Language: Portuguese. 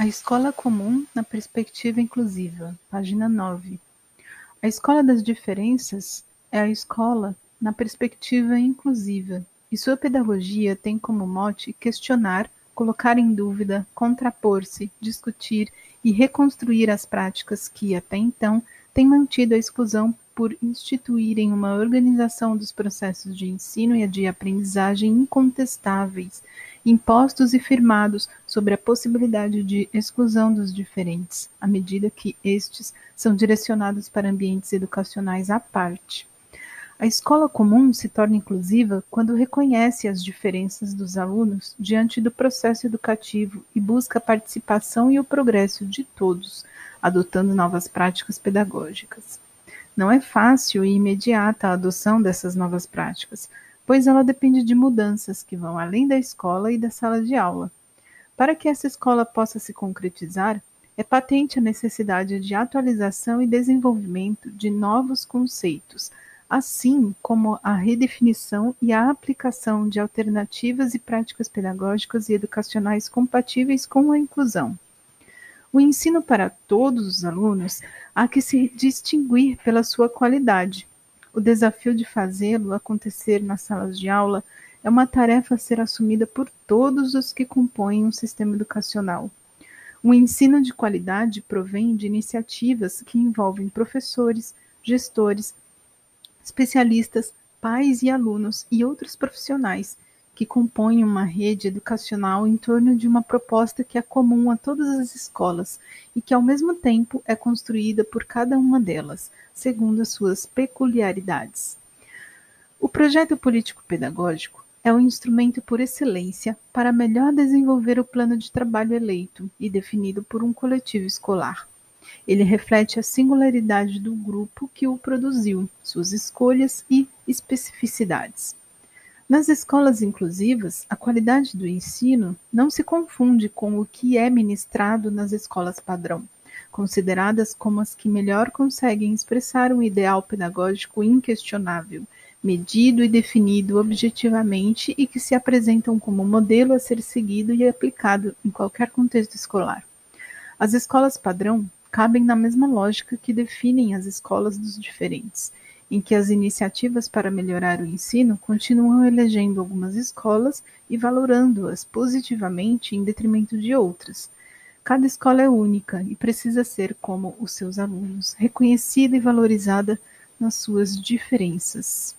A escola comum na perspectiva inclusiva, página 9. A escola das diferenças é a escola na perspectiva inclusiva, e sua pedagogia tem como mote questionar, colocar em dúvida, contrapor-se, discutir e reconstruir as práticas que, até então, têm mantido a exclusão por instituírem uma organização dos processos de ensino e de aprendizagem incontestáveis, impostos e firmados sobre a possibilidade de exclusão dos diferentes, à medida que estes são direcionados para ambientes educacionais à parte. A escola comum se torna inclusiva quando reconhece as diferenças dos alunos diante do processo educativo e busca a participação e o progresso de todos, adotando novas práticas pedagógicas. Não é fácil e imediata a adoção dessas novas práticas, pois ela depende de mudanças que vão além da escola e da sala de aula. Para que essa escola possa se concretizar, é patente a necessidade de atualização e desenvolvimento de novos conceitos, assim como a redefinição e a aplicação de alternativas e práticas pedagógicas e educacionais compatíveis com a inclusão. O ensino para todos os alunos há que se distinguir pela sua qualidade. O desafio de fazê-lo acontecer nas salas de aula é uma tarefa a ser assumida por todos os que compõem um sistema educacional. O ensino de qualidade provém de iniciativas que envolvem professores, gestores, especialistas, pais e alunos e outros profissionais que compõem uma rede educacional em torno de uma proposta que é comum a todas as escolas e que, ao mesmo tempo, é construída por cada uma delas, segundo as suas peculiaridades. O projeto político-pedagógico é o instrumento por excelência para melhor desenvolver o plano de trabalho eleito e definido por um coletivo escolar. Ele reflete a singularidade do grupo que o produziu, suas escolhas e especificidades. Nas escolas inclusivas, a qualidade do ensino não se confunde com o que é ministrado nas escolas padrão, consideradas como as que melhor conseguem expressar um ideal pedagógico inquestionável, medido e definido objetivamente e que se apresentam como modelo a ser seguido e aplicado em qualquer contexto escolar. As escolas padrão cabem na mesma lógica que definem as escolas dos diferentes em que as iniciativas para melhorar o ensino continuam elegendo algumas escolas e valorando-as positivamente em detrimento de outras. Cada escola é única e precisa ser, como os seus alunos, reconhecida e valorizada nas suas diferenças.